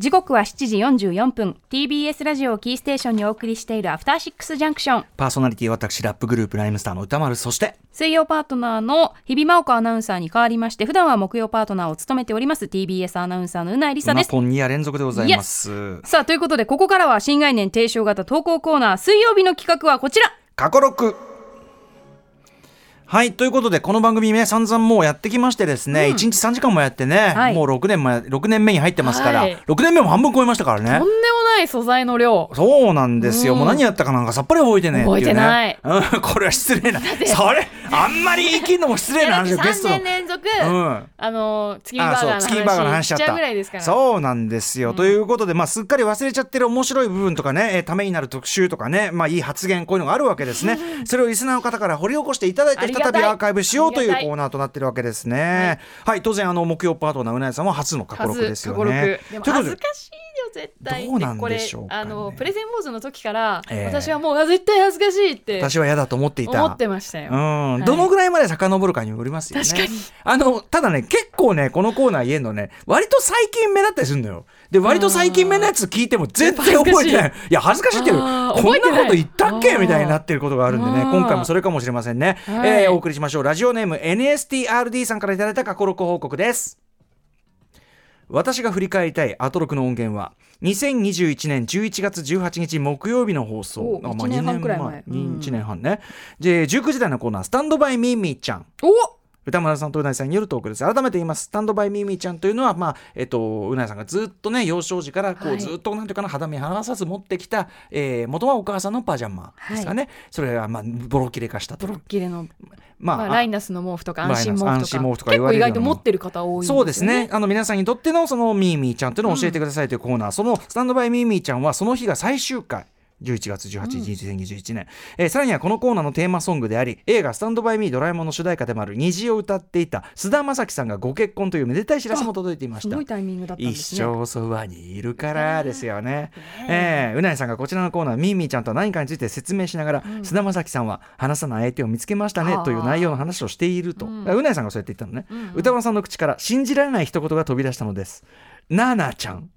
時刻は7時44分。TBS ラジオをキーステーションにお送りしているアフターシックスジャンクションパーソナリティ私ラップグループライムスターの歌丸。そして水曜パートナーの日比真央子アナウンサーに代わりまして普段は木曜パートナーを務めております TBS アナウンサーのうないりさです。今2夜連続でございます。さあということでここからは新概念提唱型投稿コーナー水曜日の企画はこちら。過去6はいということでこの番組ね散々もうやってきましてですね、うん、1日3時間もやってね、はい、もう6年前6年目に入ってますから、はい、6年目も半分超えましたからね。とんでもない素材の量。そうなんですよ、うん、もう何やったかなんかさっぱり覚えてね覚えてない、うん、これは失礼な。それあんまり言い切るのも失礼な話で3年連続、うん、あの月見バーガーの話しちゃうぐらいですから。そうなんですよ、ということで、まあ、すっかり忘れちゃってる面白い部分とかね、えー、ためになる特集とかね、まあ、いい発言こういうのがあるわけですね。それをリスナーの方から掘り起こしていただいて再びアーカイブしようというコーナーとなってるわけですね。はい、はい、当然あの木曜パートナーうなやさんは初の過去録ですよね。でも恥ずかしい。よ絶対。どうなんでしょう、ね、あのプレゼン坊主の時から、えー、私はもう絶対恥ずかしいって私は嫌だと思っていた。思ってましたよ。うん、はい、どのぐらいまで遡るかによりますよね。確かに。あのただね結構ねこのコーナー言えるのね割と最近目だったりするんだよ。で割と最近目のやつ聞いても全然覚えてない。い。や恥ずかしいっていう。こんなこと言ったっけ？みたいになってることがあるんでね。今回もそれかもしれませんね、はい、えー、お送りしましょう。ラジオネーム NSTRD さんからいただいた過去録報告です私が振り返りたいアトロクの音源は2021年11月18日木曜日の放送。あ、まあ、2年半くらい前。1年半ね、で19時台のコーナー「スタンドバイミーミーちゃん」お歌村さんとうなぎさんによるトークです。改めて言います。スタンドバイミーミーちゃんというのは、まあ、えっと、うなぎさんがずっとね、幼少時からこう、ずっとなんていうかな、肌身離さず持ってきた、えー、元はお母さんのパジャマですかね。はい、それが、まあ、ボロ切れ化したと。ボロ切れの。まあ、まあ、ライナスの毛布とか安心毛布とか安心毛布とか結構意外と持ってる方多い、ね、そうですねあの皆さんにとってのそのミーミーちゃんというのを教えてくださいというコーナー、うん、そのスタンドバイミーミーちゃんはその日が最終回11月18日、2021年、えー、さらにはこのコーナーのテーマソングであり映画「スタンドバイミードラえもん」の主題歌でもある虹を歌っていた菅田将暉さんがご結婚というめでたい知らせも届いていました。すごいタイミングだったんですね。一生そばにいるからですよね。えー、うなえさんがこちらのコーナーミーミーちゃんと何かについて説明しながら、菅、田将暉さんは話さない相手を見つけましたねという内容の話をしていると、うなえさんがそうやって言ったのね、うんうん、歌丸さんの口から信じられない一言が飛び出したのです。なあなあちゃん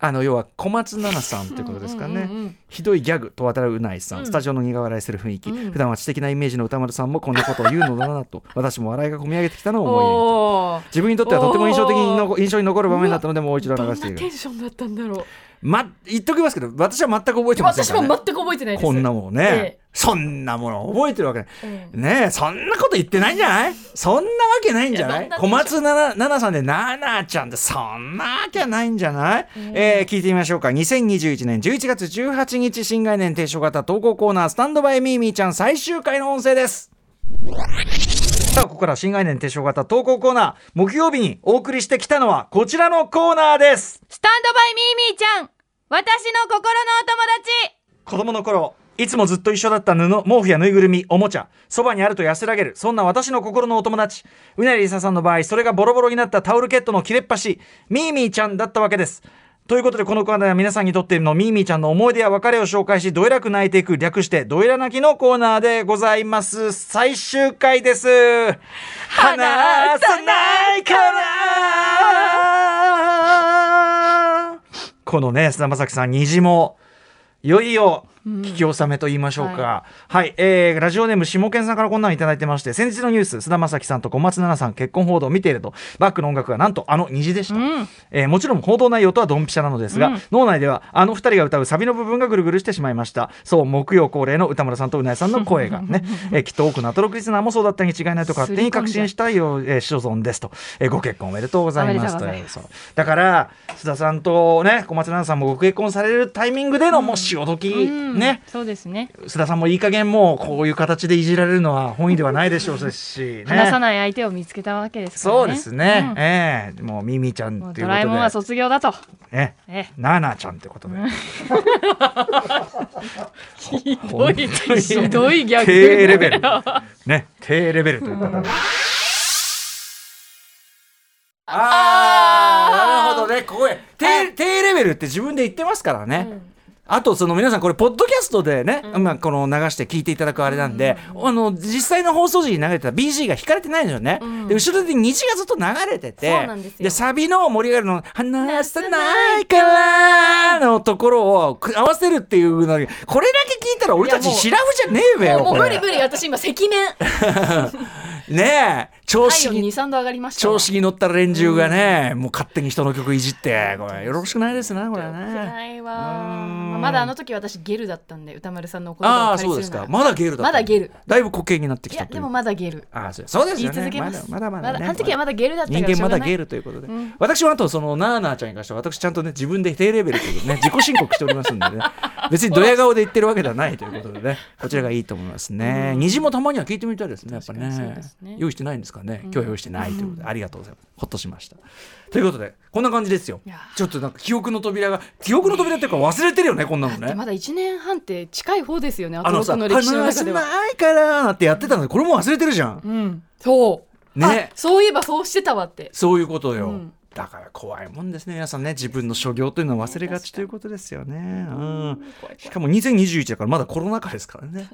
あの要は小松菜奈さんということですかね、うんうんうん、ひどいギャグと渡るうないさん、スタジオの苦笑いする雰囲気、うん、普段は知的なイメージの歌丸さんもこんなことを言うのだなと。私も笑いがこみ上げてきたのを思い入れ自分にとってはとても印象的にの印象に残る場面だったのでもう一度流している。テンションだったんだろうま、言っときますけど私は全く覚えてませんね、私も全く覚えてないです。こんなもんね、ええ、そんなもの覚えてるわけない、ええ、ねそんなこと言ってないんじゃない？そんなわけないんじゃない？小松菜奈さんで奈々ちゃんってそんなわけないんじゃない、ええー、聞いてみましょうか。2021年11月18日新概念提唱型投稿コーナースタンドバイミーミーちゃん最終回の音声です。さあここから新概念提唱型投稿コーナー木曜日にお送りしてきたのはこちらのコーナーですスタンドバイミーミーちゃん私の心のお友達子供の頃いつもずっと一緒だった布、毛布やぬいぐるみ、おもちゃ、そばにあると安らげる、そんな私の心のお友達。うなりりささんの場合、それがボロボロになったタオルケットの切れっ端、ミーミーちゃんだったわけです。ということで、このコーナーは皆さんにとってのミーミーちゃんの思い出や別れを紹介し、どえらく泣いていく、略して、どえら泣きのコーナーでございます。最終回です。離さないからこのね、菅田将暉さん、虹も、いよいよ、聞き納めと言いましょうか、うん、はい、はい、えー、ラジオネーム下健さんからこんなの頂いてまして先日のニュース菅田将暉さんと小松菜奈さん結婚報道を見ていると。バックの音楽がなんとあの虹でした、うん、えー、もちろん報道内容とはドンピシャなのですが、うん、脳内ではあの二人が歌うサビの部分がぐるぐるしてしまいました。そう木曜恒例の歌村さんとうなえさんの声がね、えー、きっと多くのアトロクリスナーもそうだったに違いないと勝手に確信したいよ、えー、所存ですと、えー、ご結婚おめでとうございます。とだから須田さんとね小松菜奈さんもご結婚されるタイミングでのもう潮時、ね、そうですね。ね須田さんもいい加減もうこういう形でいじられるのは本意ではないでしょうし、ね、話さない相手を見つけたわけですからね。そうですね、うん、ええ。ー、もうミミちゃんっていうことで。ドラえもんは卒業だと。ええ。ナナちゃんってことで、ひどいひどい逆低レベルね。低レベルということで。ああなるほどね。ここへ低低レベルって自分で言ってますからね、うんあとその皆さんこれポッドキャストでね、まあ、この流して聞いていただくあれなんで、あの実際の放送時に流れてた BG が引かれてないのよね、で後ろで虹がずっと流れててでサビの盛り上がるの「話さないから」のところをく合わせるっていうのにこれだけ聞いたら俺たちシラフじゃねえべよもう無理無理私今赤面。ねえ調子に体温23度上がりましたわ。調子に乗った連中がね、もう勝手に人の曲いじってこれよろしくないですなこれはね。ないわ。うん。まあまだあの時私ゲルだったんで歌丸さんのお言葉をああそうですか。らまだゲルだったまだゲル。だいぶ固形になってきたでもまだゲル。ああそうそうです言い続けます。まだまだまだねあの時はまだ。ゲルだったか人間まだゲールということで、私はあとそのナーナーちゃんに関しては私ちゃんとね自分で低レベルということでね自己申告しておりますんでね。別にドヤ顔で言ってるわけではないということでね。こちらがいいと思いますね、虹もたまには聞いてみたいですねやっぱね。ね。用意してないんですかね今日は用意してないということで、ありがとうございます。ほっとしました。ということでこんな感じですよ。ちょっとなんか記憶の扉が記憶の扉っていうか忘れてるよねこんなのね。でまだ1年半って近い方ですよねあのさ「ロックの歴史の話せ中では。ないから」ってやってたのでこれも忘れてるじゃん。うん。そう。ね。あそういえばそうしてたわって。そういうことよ、うん。だから怖いもんですね皆さんね。自分の所業というのは忘れがちということですよね、うん、しかも2021だからまだコロナ禍ですからね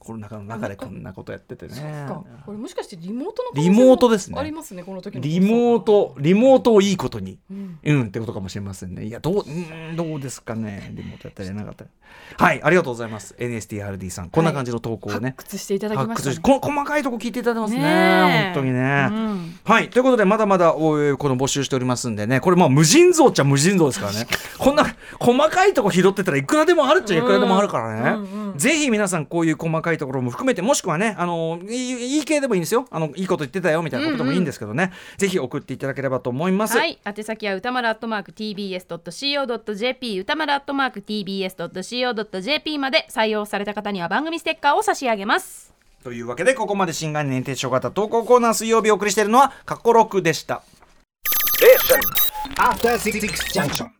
コロナ禍の中でこんなことやっててね。これもしかしてリモートのリモートですね。ありますねこの時のリモートリモートをいいことにうん。うんってことかもしれませんね。いやどううんどうですかね。リモートやったりなかった。りはいありがとうございます。NSTRD さん。こんな感じの投稿をね、発掘していただきました。ねこ細かいとこ聞いていただいてますね。本当にね、うん。はい。ということで、まだまだ、おいこの募集しておりますんでね、これまあ無尽蔵っちゃ無尽蔵ですからね。こんな細かいとこ拾ってたらいくらでもあるっちゃいくらでもあるからね。うんうん。ぜひ皆さんこういう細かいところも含めて、もしくはね、あの、いいいい系でもいいんですよ。あの、いいこと言ってたよみたいなことでもいいんですけどね。ぜひ送っていただければと思います。はい、宛先は歌丸アットマーク tbs.co.jp 歌丸アットマーク tbs.co.jp まで採用された方には番組ステッカーを差し上げますというわけで、ここまで新概念提唱型投稿コーナー水曜日お送りしているのは、カッコロックでした。After Six Junction.